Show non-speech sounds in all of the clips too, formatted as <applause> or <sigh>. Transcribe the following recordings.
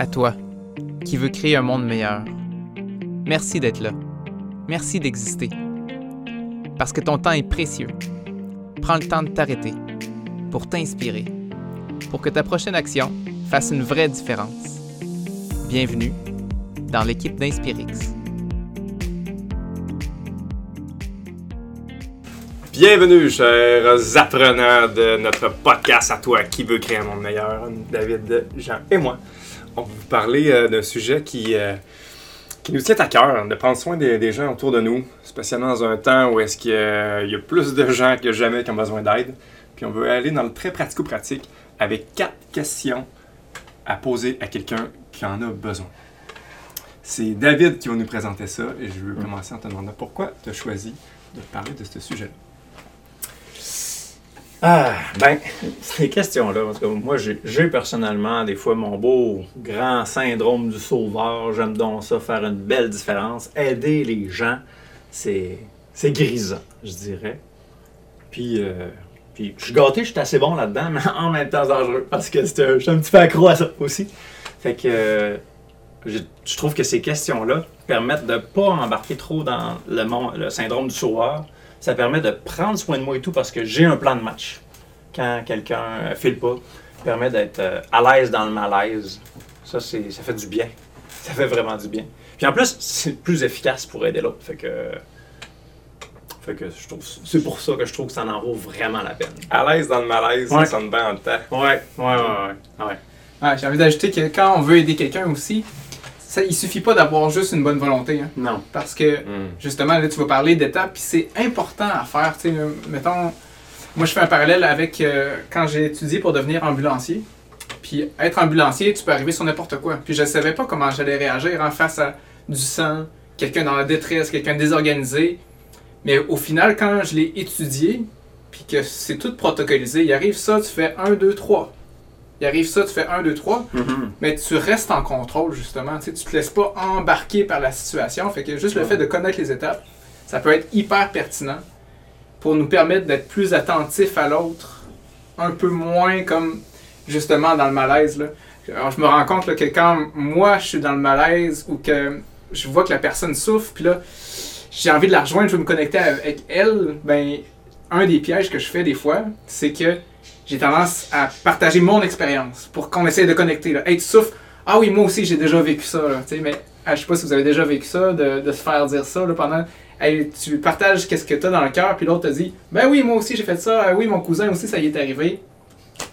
À toi, qui veux créer un monde meilleur. Merci d'être là. Merci d'exister. Parce que ton temps est précieux. Prends le temps de t'arrêter pour t'inspirer, pour que ta prochaine action fasse une vraie différence. Bienvenue dans l'équipe d'Inspirix. Bienvenue, chers apprenants de notre podcast À toi qui veut créer un monde meilleur. David, Jean et moi, on va vous parler euh, d'un sujet qui, euh, qui nous tient à cœur, de prendre soin des, des gens autour de nous, spécialement dans un temps où est-ce qu'il y, il y a plus de gens que jamais qui ont besoin d'aide. Puis on veut aller dans le très pratico-pratique avec quatre questions à poser à quelqu'un qui en a besoin. C'est David qui va nous présenter ça et je veux commencer en te demandant pourquoi tu as choisi de parler de ce sujet-là. Ah, ben, ces questions-là, parce que moi, j'ai personnellement, des fois, mon beau grand syndrome du sauveur. J'aime donc ça, faire une belle différence. Aider les gens, c'est grisant, je dirais. Puis, euh, puis je suis gâté, je suis assez bon là-dedans, mais en même temps, dangereux, parce que je suis un petit peu accro à ça aussi. Fait que euh, je, trouve que ces questions-là permettent de pas embarquer trop dans le, le syndrome du sauveur ça permet de prendre soin de moi et tout parce que j'ai un plan de match. Quand quelqu'un euh, file pas, permet d'être euh, à l'aise dans le malaise. Ça, c'est, ça fait du bien. <laughs> Ça fait vraiment du bien. Puis en plus, c'est plus efficace pour aider l'autre. Fait que, fait que je trouve, c'est pour ça que je trouve que ça en vaut vraiment la peine. À l'aise dans le malaise, Ouais. ça sonne bien en temps. Ouais, ouais, ouais, ouais. ouais. Ouais, J'ai envie d'ajouter que quand on veut aider quelqu'un aussi, ça, il suffit pas d'avoir juste une bonne volonté. hein. Non. parce que justement, là, tu vas parler d'étapes, puis c'est important à faire. Tu sais, mettons, moi, je fais un parallèle avec euh, quand j'ai étudié pour devenir ambulancier. Puis être ambulancier, tu peux arriver sur n'importe quoi. Puis je ne savais pas comment j'allais réagir en face à du sang, quelqu'un dans la détresse, quelqu'un désorganisé. Mais au final, quand je l'ai étudié, puis que c'est tout protocolisé, il arrive ça, tu fais 1, 2, 3. Il arrive ça, tu fais 1, 2, 3. Mhm. Mais tu restes en contrôle, justement. Tu sais, tu te laisses pas embarquer par la situation. Fait que juste le fait de connaître les étapes, ça peut être hyper pertinent pour nous permettre d'être plus attentifs à l'autre, un peu moins comme justement dans le malaise. Là. Alors, je me rends compte là, que quand moi je suis dans le malaise ou que je vois que la personne souffre, puis là j'ai envie de la rejoindre, je veux me connecter avec elle, ben un des pièges que je fais des fois, c'est que j'ai tendance à partager mon expérience pour qu'on essaye de connecter. Là. Hey, tu souffres? Ah oui, moi aussi j'ai déjà vécu ça. Là, tu sais, mais ah, je sais pas si vous avez déjà vécu ça, de, de se faire dire ça là, pendant. Hey, tu partages qu'est-ce que tu as dans le cœur, puis l'autre te dit Ben oui, moi aussi j'ai fait ça, Ah oui, mon cousin aussi ça y est arrivé.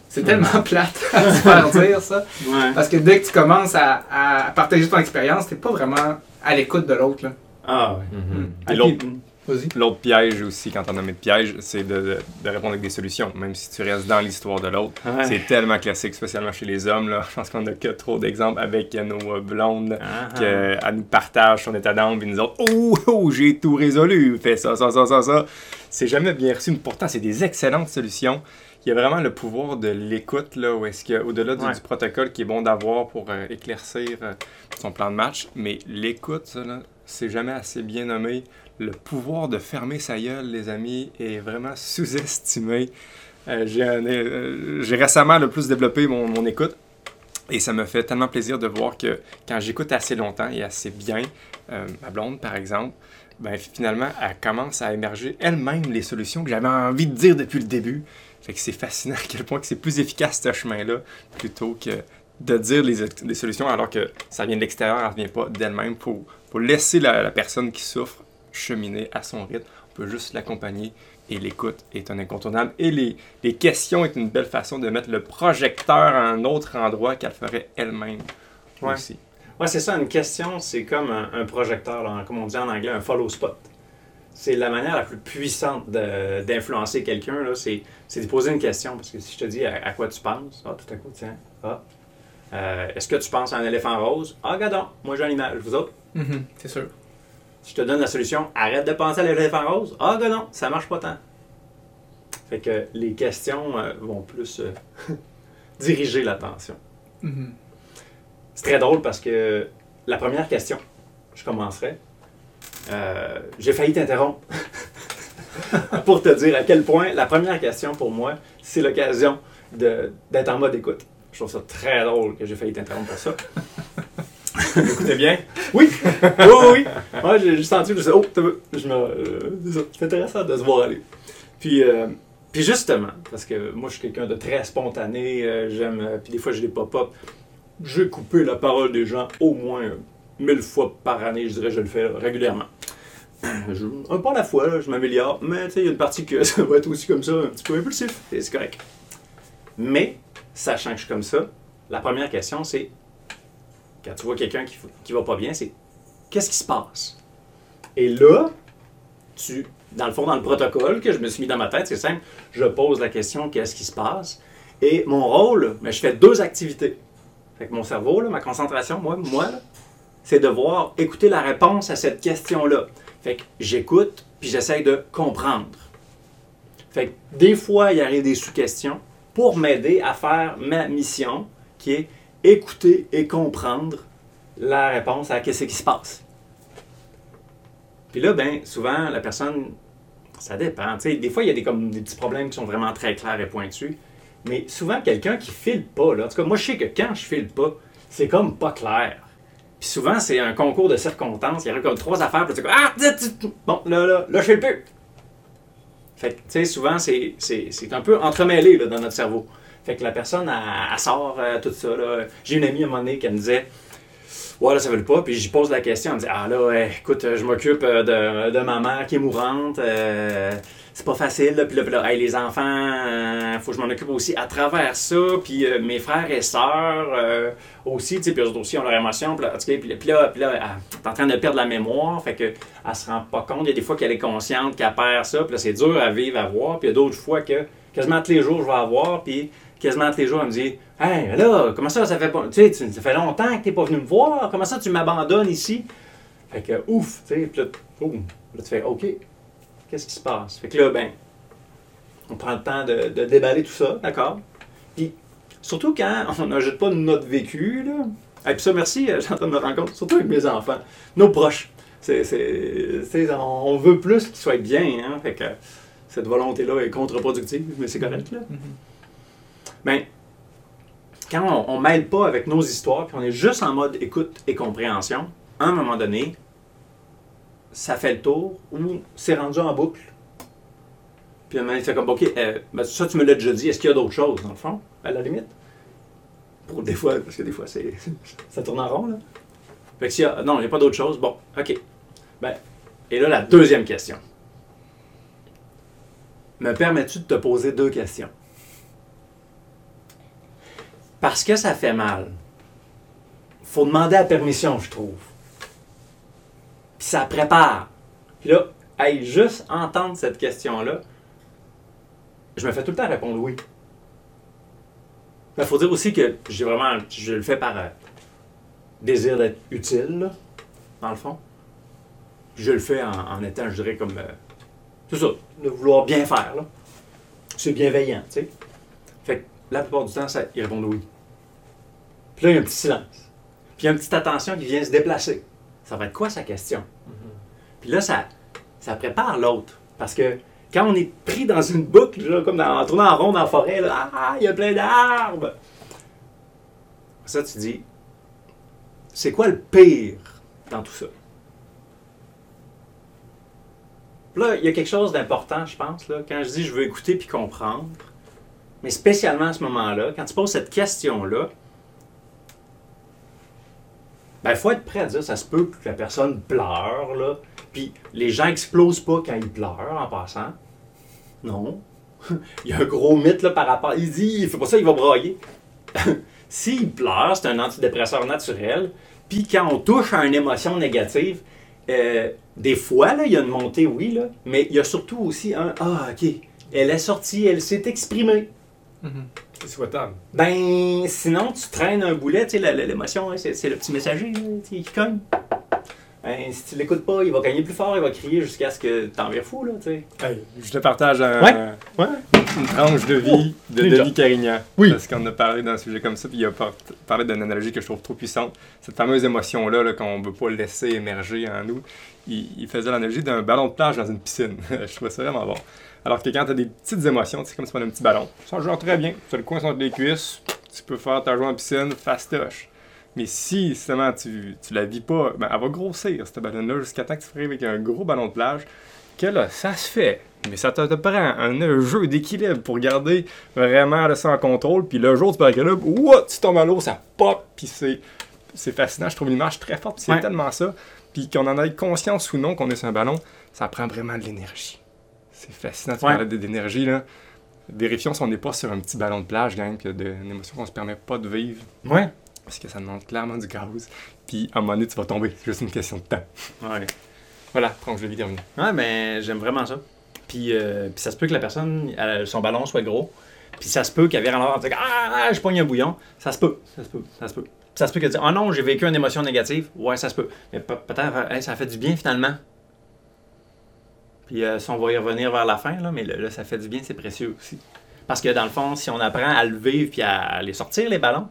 C'est tellement plate <laughs> à se faire dire ça. Ouais. Parce que dès que tu commences à, à partager ton expérience, t'es pas vraiment à l'écoute de l'autre. là. Ah, ouais. Et l'autre, Vas-y. L'autre piège aussi, quand on a mis de piège, c'est de, de- de répondre avec des solutions, même si tu restes dans l'histoire de l'autre. Ouais. C'est tellement classique, spécialement chez les hommes. Là. <laughs> Je pense qu'on a que trop d'exemples avec nos blondes. Ah, ah. qu'elle nous partage son état d'âme, puis nous autres, oh, oh, j'ai tout résolu, fais ça, ça, ça, ça, ça. C'est jamais bien reçu, mais pourtant, c'est des excellentes solutions. Il y a vraiment le pouvoir de l'écoute, là, où est-ce qu'il y a, au-delà du, Ouais. du protocole qui est bon d'avoir pour euh, éclaircir euh, son plan de match, mais l'écoute, c'est jamais assez bien nommé. Le pouvoir de fermer sa gueule, les amis, est vraiment sous-estimé. Euh, euh, j'ai récemment le plus développé mon, écoute. Et ça me fait tellement plaisir de voir que quand j'écoute assez longtemps et assez bien, euh, ma blonde par exemple, ben, finalement, elle commence à émerger elle-même les solutions que j'avais envie de dire depuis le début. C'est fascinant à quel point c'est plus efficace ce chemin-là plutôt que de dire les, solutions alors que ça vient de l'extérieur, elle ne vient pas d'elle-même. Pour, laisser la, la personne qui souffre cheminer à son rythme. On peut juste l'accompagner et l'écoute est un incontournable. Et les, les questions est une belle façon de mettre le projecteur à un autre endroit qu'elle ferait elle-même Ouais. aussi. Ouais, c'est ça, une question, c'est comme un, un projecteur, là, comme on dit en anglais, un follow spot. C'est la manière la plus puissante de- d'influencer quelqu'un, là, c'est c'est de poser une question. Parce que si je te dis à, à quoi tu penses, ah, tout à coup, tiens, ah, euh, est-ce que tu penses à un éléphant rose? Ah, regardons, moi j'ai un image, vous autres? Mhm, c'est sûr. Si je te donne la solution, arrête de penser à l'éléphant rose. Ah, gars, non, ça marche pas tant. Fait que les questions euh, vont plus euh, <laughs> diriger l'attention. Mhm. C'est très drôle parce que la première question, je commencerai. euh, J'ai failli t'interrompre <laughs> pour te dire à quel point la première question pour moi, c'est l'occasion d'être en mode écoute. Je trouve ça très drôle que j'ai failli t'interrompre pour ça. <laughs> Écoutez bien? Oui! <laughs> Oui, oui, oui. Ouais, j'ai juste senti, je me suis oh, t'as je me, euh, c'est intéressant de se voir aller. Puis, euh, puis justement, parce que moi, je suis quelqu'un de très spontané, euh, j'aime, puis des fois, j'ai des pop-up. J'ai coupé la parole des gens au moins euh, mille fois par année, je dirais, je le fais régulièrement. <clears throat> Je, un pas à la fois, là, je m'améliore, mais tu sais, il y a une partie que <laughs> ça va être aussi comme ça, un petit peu impulsif, et c'est correct. Mais, sachant que je suis comme ça, la première question, c'est quand tu vois quelqu'un qui, qui va pas bien, c'est qu'est-ce qui se passe? Et là, tu, dans le fond, dans le protocole que je me suis mis dans ma tête, c'est simple, je pose la question qu'est-ce qui se passe? Et mon rôle, mais je fais deux activités. Fait que mon cerveau, ma concentration, moi, moi c'est de voir, écouter la réponse à cette question-là. Fait que j'écoute, puis j'essaye de comprendre. Fait que des fois, il arrive des sous-questions pour m'aider à faire ma mission, qui est écouter et comprendre la réponse à qu'est-ce qui se passe. Puis là, ben, souvent, la personne, ça dépend. Des fois, il y a des, comme, des petits problèmes qui sont vraiment très clairs et pointus. Mais souvent, quelqu'un qui file pas, là, en tout cas, moi, je sais que quand je file pas, c'est comme pas clair. Puis souvent, c'est un concours de circonstances. Il y aurait comme trois affaires, puis ah, tu- tu- bon, là, là, là, je file plus. Fait que, tu sais, souvent, c'est un peu entremêlé là, dans notre cerveau. Fait que la personne, elle, sort euh, tout ça. J'ai une amie à un moment donné qui me disait Ouais, là, ça veut pas. Puis j'y pose la question. Elle me dit Ah, là, ouais, écoute, euh, je m'occupe euh, de, de ma mère qui est mourante. c'est pas facile. Là. Puis là, les enfants, euh, faut que je m'en occupe aussi à travers ça. Puis mes frères et sœurs aussi, tu sais, puis eux aussi ont leur émotion. Puis là, puis là, puis là, est en train de perdre la mémoire. Fait que elle se rend pas compte. Il y a des fois qu'elle est consciente qu'elle perd ça. Puis là, c'est dur à vivre, à voir. Puis il y a d'autres fois que quasiment tous les jours, je vais avoir. Puis quasiment tous les jours, elle me dit Hey, là, comment ça, ça fait pas. Tu sais, ça fait longtemps que t'es pas venu me voir. Comment ça, tu m'abandonnes ici? Fait que, ouf, tu sais, puis là, tu fais OK, qu'est-ce qui se passe? Fait que là, ben, on prend le temps de, déballer tout ça, d'accord? Puis, surtout quand <laughs> on n'ajoute pas notre vécu, là. Et puis ça, merci, euh, train de compte, surtout avec mes enfants, nos proches. C'est, c'est, c'est- on veut plus qu'ils soient bien, hein. Fait que cette volonté-là est contre-productive, mais c'est correct, là. Ben, quand on, on mêle pas avec nos histoires, puis on est juste en mode écoute et compréhension, à un moment donné, ça fait le tour ou c'est rendu en boucle. Puis tu fais comme, OK, euh, ben, ça tu me l'as déjà dit, est-ce qu'il y a d'autres choses, dans le fond, à la limite? Pour des fois, parce que des fois, c'est, <laughs> ça tourne en rond, là. Fait que y a, non, il n'y a pas d'autre chose, bon, OK. Ben, et là, la deuxième question. Me permets-tu de te poser deux questions? Parce que ça fait mal. faut demander la permission, je trouve. Puis ça prépare. Puis là, hey, juste entendre cette question-là, je me fais tout le temps répondre oui. Il faut dire aussi que j'ai vraiment, je le fais par euh, désir d'être utile, là, dans le fond. Je le fais en, étant, je dirais, comme. euh, c'est ça, de vouloir bien faire. C'est bienveillant, tu sais. Fait que la plupart du temps, ils répondent oui. Puis là, il y a un petit silence. Puis il y a une petite attention qui vient se déplacer. Ça va être quoi sa question? Puis là, ça, ça prépare l'autre. Parce que quand on est pris dans une boucle, comme dans, en tournant en rond dans la forêt, là, ah, il y a plein d'arbres. Ça, tu dis, c'est quoi le pire dans tout ça? Puis Là, il y a quelque chose d'important, je pense, là, quand je dis je veux écouter puis comprendre, mais spécialement à ce moment-là, quand tu poses cette question-là, ben, il faut être prêt à dire, ça se peut que la personne pleure, là, puis les gens explosent pas quand ils pleurent, en passant. Non. <laughs> il y a un gros mythe, là, par rapport... Il dit, il fait pas ça, il va brailler. <laughs> S'il pleure, c'est un antidépresseur naturel, puis quand on touche à une émotion négative, euh, des fois, là, il y a une montée, oui, là, mais il y a surtout aussi un Ah, OK, elle est sortie, elle s'est exprimée. C'est souhaitable? Ben, sinon, tu traînes un boulet, tu sais, l'émotion, hein, c'est le petit messager sais, qui cogne. Ben, si tu l'écoutes pas, il va gagner plus fort, il va crier jusqu'à ce que t'en vires fou, là, tu sais. Hey, je te partage un- Ouais. Ouais. une tranche de vie de. Denis Carignan. Oui. Parce qu'on a parlé d'un sujet comme ça, puis il a par- parlé d'une analogie que je trouve trop puissante. Cette fameuse émotion-là là, qu'on ne veut pas laisser émerger en nous. Il, il faisait l'analogie d'un ballon de plage dans une piscine. <laughs> je trouvais ça vraiment bon. Alors que quand tu as des petites émotions, c'est comme si tu un petit ballon. Ça joue très bien. Tu as le coin entre les cuisses, tu peux faire ta joie en piscine, fastoche. Mais si, justement, tu, tu la vis pas, ben, elle va grossir, cette ballon-là, jusqu'à temps que tu arrives avec un gros ballon de plage. Que là, ça se fait. Mais ça te, prend un, jeu d'équilibre pour garder vraiment ça en contrôle. Puis le jour, tu perds là, tu tombes à l'eau, ça pop. Puis c'est, c'est fascinant. Je trouve l'image très forte. c'est tellement ça. Puis qu'on en ait conscience ou non qu'on est sur un ballon, ça prend vraiment de l'énergie. C'est fascinant. Tu parles d'énergie, là. Vérifions si on n'est pas sur un petit ballon de plage, gang, puis une émotion qu'on se permet pas de vivre. Ouais. Parce que ça demande clairement du gaz. Puis à un moment donné, tu vas tomber. C'est juste une question de temps. Ouais. Voilà, donc je vais vite Ouais, mais j'aime vraiment ça. Puis, euh, puis ça se peut que la personne, son ballon soit gros. Puis ça se peut qu'elle vienne en dire Ah, je pogne un bouillon. Ça se peut. Ça se peut. Ça se peut. Ça se peut qu'elle dise Ah non, j'ai vécu une émotion négative. Ouais, ça se peut. Mais peut-être, ça fait du bien finalement. Puis euh, si on va y revenir vers la fin, là, mais là, ça fait du bien, c'est précieux aussi. Parce que dans le fond, si on apprend à le vivre puis à, aller sortir les ballons,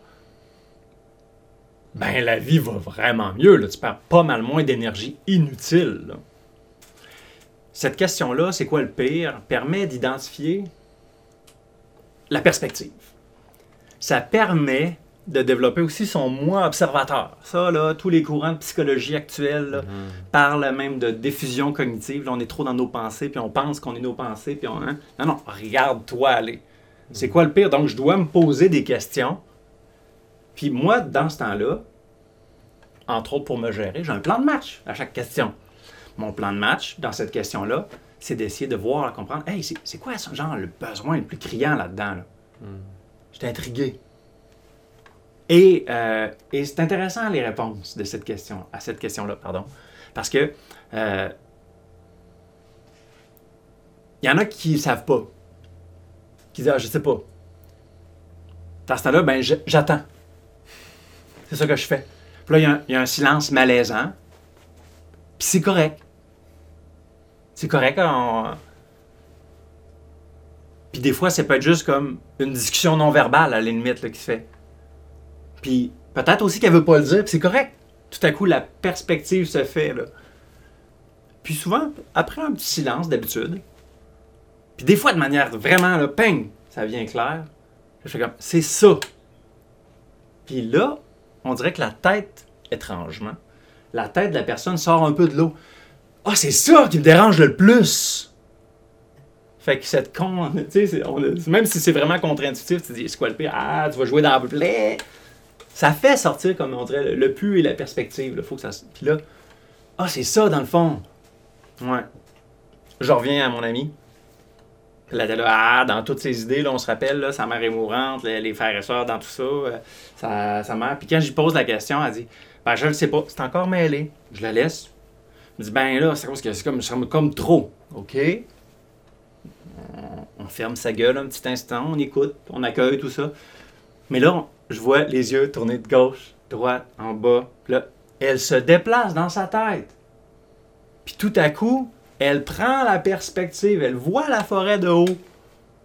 ben la vie va vraiment mieux. Là. Tu perds pas mal moins d'énergie inutile. Cette question-là, c'est quoi le pire, permet d'identifier la perspective. Ça permet de développer aussi son moi observateur. Ça, là, tous les courants de psychologie actuels mhm. parlent même de diffusion cognitive. Là, on est trop dans nos pensées, puis on pense qu'on est nos pensées, puis on... Hein? Non, non, regarde-toi aller. C'est quoi le pire? Donc, je dois me poser des questions. Puis moi, dans ce temps-là, entre autres pour me gérer, j'ai un plan de match à chaque question. Mon plan de match, dans cette question-là, c'est d'essayer de voir, de comprendre, hey, c'est quoi, genre, le besoin le plus criant là-dedans? Là? Hmm. J'étais intrigué. Euh, et, c'est intéressant les réponses de cette question, à cette question-là, pardon. Parce que euh, il y en a qui ne savent pas. Qui disent Ah, je sais pas. Dans ce temps-là, ben, j'attends. C'est ça que je fais. Puis là, il y, a un silence malaisant. Puis c'est correct. C'est correct. Puis des fois, ça peut être juste comme une discussion non verbale, à la limite, qui se fait. Puis peut-être aussi qu'elle veut pas le dire, puis c'est correct. Tout à coup, la perspective se fait. Là. Puis souvent, après un petit silence d'habitude, puis des fois de manière vraiment, là, ping, ça vient clair. Je fais comme, c'est ça. Puis là, on dirait que la tête, étrangement, la tête de la personne sort un peu de l'eau. Ah, c'est ça qui me dérange le plus. Fait que cette con, tu sais, même si c'est vraiment contre-intuitif, tu dis, c'est? Ah, tu vas jouer dans le play ça fait sortir, comme on dirait, le, pu et la perspective. Faut que. Puis là, ah, c'est ça, dans le fond. Ouais. Je reviens à mon ami. Là, là, ah, dans toutes ces idées, on se rappelle, sa mère est mourante, les, frères et soeurs, dans tout ça, euh, sa. Puis quand lui pose la question, elle dit, ben, je le sais pas, c'est encore mêlé. Je la laisse. Je dis, ben là, c'est c'est comme, comme trop. OK? On, on ferme sa gueule un petit instant, on écoute, on accueille tout ça. Mais là, je vois les yeux tourner de gauche, droite, en bas. là, elle se déplace dans sa tête. Puis tout à coup, elle prend la perspective, elle voit la forêt de haut.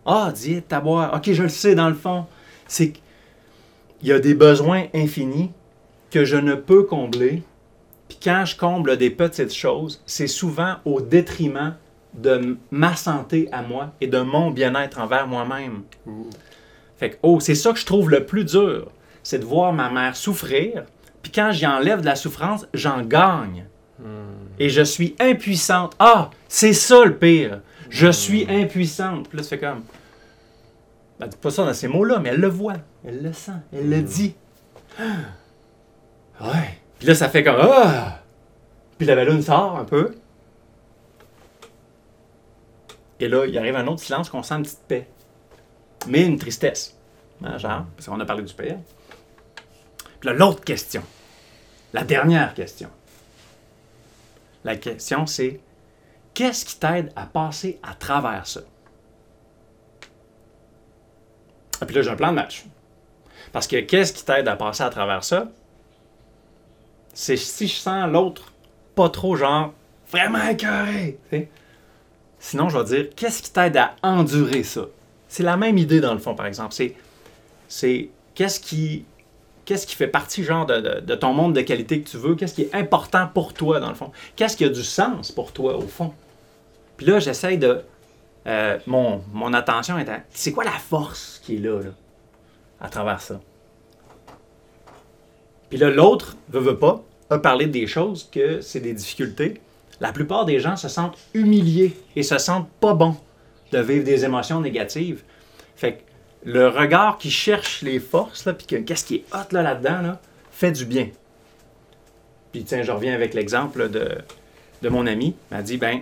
Ah, dis ta boire. Ok, je le sais dans le fond. C'est qu'il y a des besoins infinis que je ne peux combler. Puis quand je comble des petites choses, c'est souvent au détriment de ma santé à moi et de mon bien-être envers moi-même. Fait que, oh, c'est ça que je trouve le plus dur, c'est de voir ma mère souffrir, puis quand j'y enlève de la souffrance, j'en gagne. Hmm. Et je suis impuissante. Ah, c'est ça le pire. Je hmm. suis impuissante. Puis là, tu fais comme. Ben, dis pas ça dans ces mots-là, mais elle le voit, elle le sent, elle le hmm. dit. Ouais. Puis là, ça fait comme. Ah! Puis la ballonne sort un peu. Et là, il arrive un autre silence qu'on sent une petite paix mais une tristesse. Hein, genre, parce qu'on a parlé du père. Puis là, l'autre question, la dernière question. La question, c'est qu'est-ce qui t'aide à passer à travers ça? Et puis là, j'ai un plan de match. Parce que qu'est-ce qui t'aide à passer à travers ça? C'est si je sens l'autre pas trop, genre, vraiment écœuré. Sinon, je vais dire, qu'est-ce qui t'aide à endurer ça? C'est la même idée dans le fond, par exemple. C'est, qu'est-ce qui, qu'est-ce qui fait partie genre de, ton monde de qualité que tu veux, qu'est-ce qui est important pour toi dans le fond, qu'est-ce qui a du sens pour toi au fond? Puis là, j'essaye de euh, mon, mon attention est à. C'est quoi la force qui est là, là, à travers ça? Puis là, l'autre, veut, veut pas, a parlé des choses que c'est des difficultés. La plupart des gens se sentent humiliés et se sentent pas bons de vivre des émotions négatives. Fait que le regard qui cherche les forces, là, puis que- qu'est-ce qui est hot là, là-dedans, là, fait du bien. Puis tiens, je reviens avec l'exemple de, de mon ami. Il m'a dit, ben,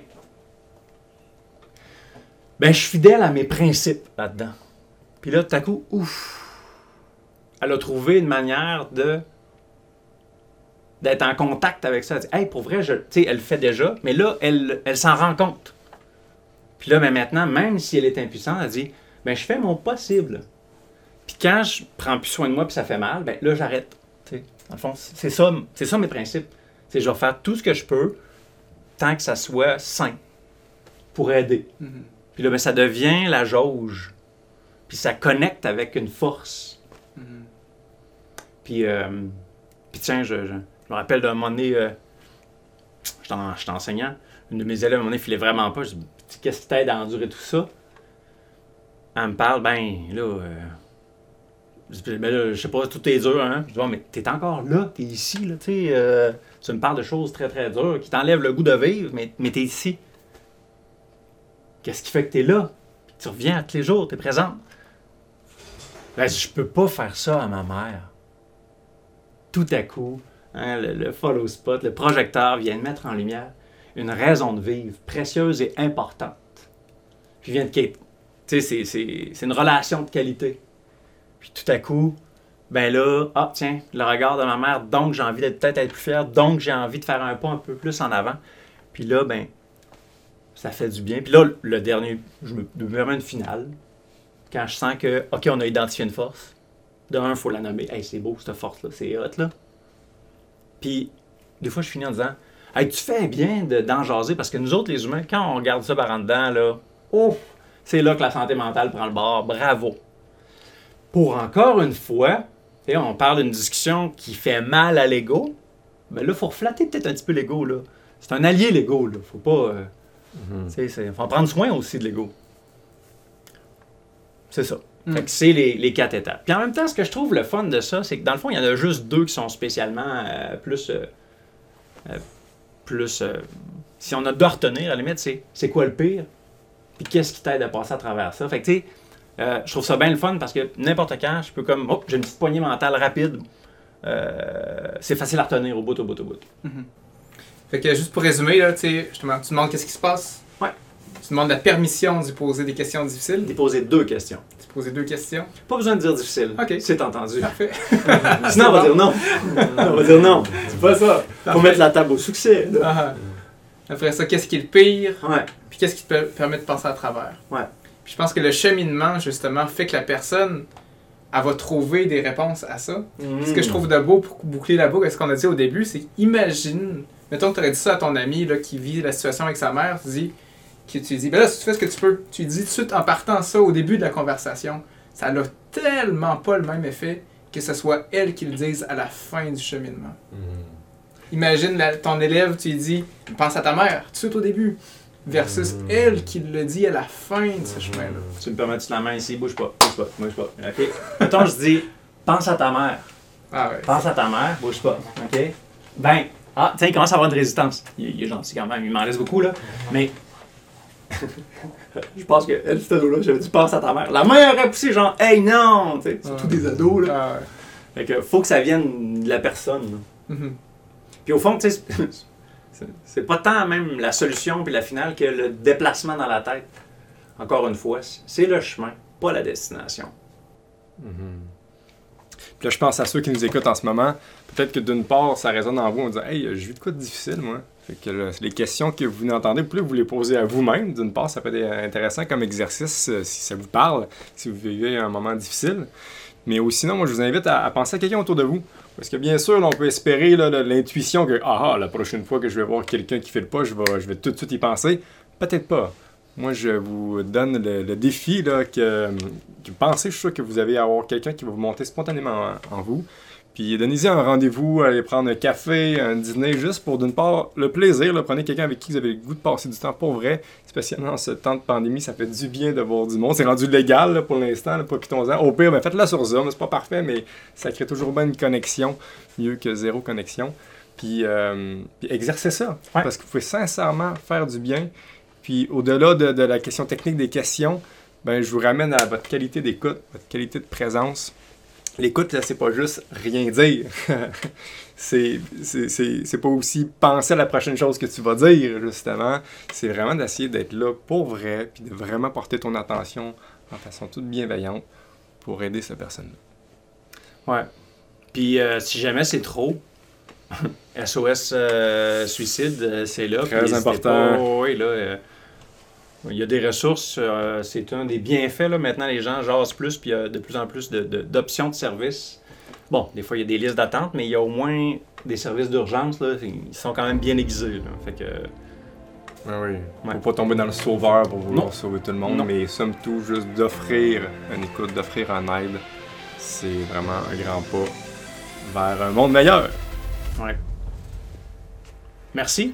ben, je suis fidèle à mes principes là-dedans. Puis là, tout à coup, ouf, elle a trouvé une manière de d'être en contact avec ça. Elle dit, hey, pour vrai, je, elle le fait déjà, mais là, elle, elle s'en rend compte. Puis là, mais maintenant, même si elle est impuissante, elle dit, ben, je fais mon possible. Puis quand je prends plus soin de moi puis ça fait mal, ben là, j'arrête. Dans le fond, c'est ça, c'est ça mes principes. C'est je vais faire tout ce que je peux tant que ça soit sain pour aider. Mhm. Puis là, ben, ça devient la jauge. Puis ça connecte avec une force. Mhm. Puis, euh, puis tiens, je, je- je me rappelle d'un moment donné, euh, j'étais en- j'étais enseignant, une de mes élèves, à un moment donné, filait vraiment pas. Je dis, qu'est-ce qui t'aide à endurer tout ça? Elle me parle, ben là, euh, ben là, je sais pas, tout est dur, hein? Je dis, Ouais, mais t'es encore là, t'es ici, là, tu sais, euh, tu me parles de choses très, très dures qui t'enlèvent le goût de vivre, mais, mais t'es ici. Qu'est-ce qui fait que t'es là? Tu reviens à tous les jours, t'es présente. Ben, je peux pas faire ça à ma mère. Tout à coup, hein, le, le follow spot, le projecteur vient de mettre en lumière une raison de vivre précieuse et importante. Puis vient de. Tu sais, c'est- une relation de qualité. Puis tout à coup, ben là, ah tiens, le regard de ma mère, donc j'ai envie d'être peut-être être plus fier, donc j'ai envie de faire un pas un peu plus en avant. Puis là, ben, ça fait du bien. Puis là, le dernier, je me me permets une finale. Quand je sens que, OK, on a identifié une force. De un, il faut la nommer. Hey, c'est beau, cette force-là, c'est hot, là. Puis, des fois, je finis en disant, hey, tu fais bien de- d'en jaser parce que nous autres, les humains, quand on regarde ça par en dedans, là, ouf, c'est là que la santé mentale prend le bord. Bravo. Pour encore une fois, on parle d'une discussion qui fait mal à l'ego. Ben là, il faut reflatter peut-être un petit peu l'ego, là. C'est un allié, l'ego, là. Faut pas. euh, tu sais, c'est- faut en prendre soin aussi de l'ego. C'est ça. Mm. Fait que c'est les, les quatre étapes. Puis en même temps, ce que je trouve le fun de ça, c'est que dans le fond, il y en a juste deux qui sont spécialement euh, plus. euh, euh, plus. euh, si on a à retenir, à la limite, c'est c'est quoi le pire? Puis qu'est-ce qui t'aide à passer à travers ça? Fait que tu sais, euh, je trouve ça bien le fun parce que n'importe quand, je peux comme. Oh, j'ai une petite poignée mentale rapide. Euh, c'est facile à retenir au bout, au bout, au bout. Fait que juste pour résumer, là, justement, tu demandes qu'est-ce qui se passe? Tu demandes la permission d'y poser des questions difficiles? Déposer deux questions. Tu poses deux questions? Pas besoin de dire difficile. Ok. C'est entendu. Parfait. <laughs> Sinon, on va dire non. <laughs> on va dire non. C'est pas ça. Faut Parfait. mettre la table au succès. Ah, ah. Après ça, qu'est-ce qui est le pire? Ouais. Puis qu'est-ce qui te per- permet de passer à travers? Ouais. Puis je pense que le cheminement, justement, fait que la personne, elle va trouver des réponses à ça. Ce que je trouve de beau pour boucler la boucle, ce qu'on a dit au début, c'est imagine, mettons que tu aurais dit ça à ton ami là, qui vit la situation avec sa mère, tu dis, que tu lui dis, ben là, si tu fais ce que tu peux, tu lui dis tout de suite en partant ça au début de la conversation, ça n'a tellement pas le même effet que ce soit elle qui le dise à la fin du cheminement. Imagine la- ton élève, tu lui dis, pense à ta mère, tout de suite au début, versus Mm. elle qui le dit à la fin de ce chemin-là. Tu me permets de la main ici, bouge pas, bouge pas, bouge pas. OK? Mettons, je dis, pense à ta mère. Ah ouais. Pense à ta mère, bouge pas. OK? Ben, ah, tiens, il commence à avoir une résistance. Il, il est gentil quand même, il m'en laisse beaucoup, là. Mais. <laughs> je pense que elle, cette ado-là, j'avais dit, pense à ta mère. La mère aurait poussé, genre, hey, non! Tu sais, C'est tous des ados, là. Ah. Fait que faut que ça vienne de la personne. Mhm. Puis au fond, tu sais, c'est- pas tant même la solution puis la finale que le déplacement dans la tête. Encore une fois, c'est le chemin, pas la destination. Puis là, je pense à ceux qui nous écoutent en ce moment. Peut-être que d'une part, ça résonne en vous en disant Hey, j'ai vu de quoi de difficile, moi. Fait que les questions que vous entendez, vous pouvez vous les poser à vous-même. D'une part, ça peut être intéressant comme exercice euh, si ça vous parle, si vous vivez un moment difficile. Mais aussi, sinon, moi, je vous invite à, à penser à quelqu'un autour de vous. Parce que bien sûr, on peut espérer l'intuition que ah, ah, la prochaine fois que je vais voir quelqu'un qui fait le pas, je vais, tout de suite y penser. Peut-être pas. Moi, je vous donne le, défi que, que pensez, je suis sûr que vous allez avoir quelqu'un qui va vous monter spontanément en, en vous. Puis donnez-y un rendez-vous, allez prendre un café, un dîner, juste pour d'une part le plaisir. Là, prenez quelqu'un avec qui vous avez le goût de passer du temps pour vrai, spécialement en ce temps de pandémie, ça fait du bien de voir du monde. C'est rendu légal là, pour l'instant, profitons-en. Au pire, ben, faites-le sur Zoom, c'est pas parfait, mais ça crée toujours bien une connexion, mieux que zéro connexion. Puis, euh, puis exercez ça, Ouais. parce que vous pouvez sincèrement faire du bien. Puis au-delà de, de la question technique des questions, ben, je vous ramène à votre qualité d'écoute, votre qualité de présence. L'écoute, là, c'est pas juste rien dire. <laughs> c'est, c'est, c'est, c'est pas aussi penser à la prochaine chose que tu vas dire, justement. C'est vraiment d'essayer d'être là pour vrai, puis de vraiment porter ton attention en façon toute bienveillante pour aider cette personne-là. Ouais. Puis euh, si jamais c'est trop, <laughs> SOS euh, suicide, euh, c'est là. Très important. pas. Oui, là. euh, il y a des ressources, euh, c'est un des bienfaits. Là. Maintenant, les gens jasent plus, puis il y a de plus en plus de- de- d'options de, services. Bon, des fois, il y a des listes d'attente, mais il y a au moins des services d'urgence. Ils sont quand même bien aiguisés. là. Fait que, Oui, oui. Ouais. Faut pas tomber dans le sauveur pour vouloir Non. sauver tout le monde, Non. mais somme tout, juste d'offrir une écoute, d'offrir un aide, c'est vraiment un grand pas vers un monde meilleur. ouais. Merci.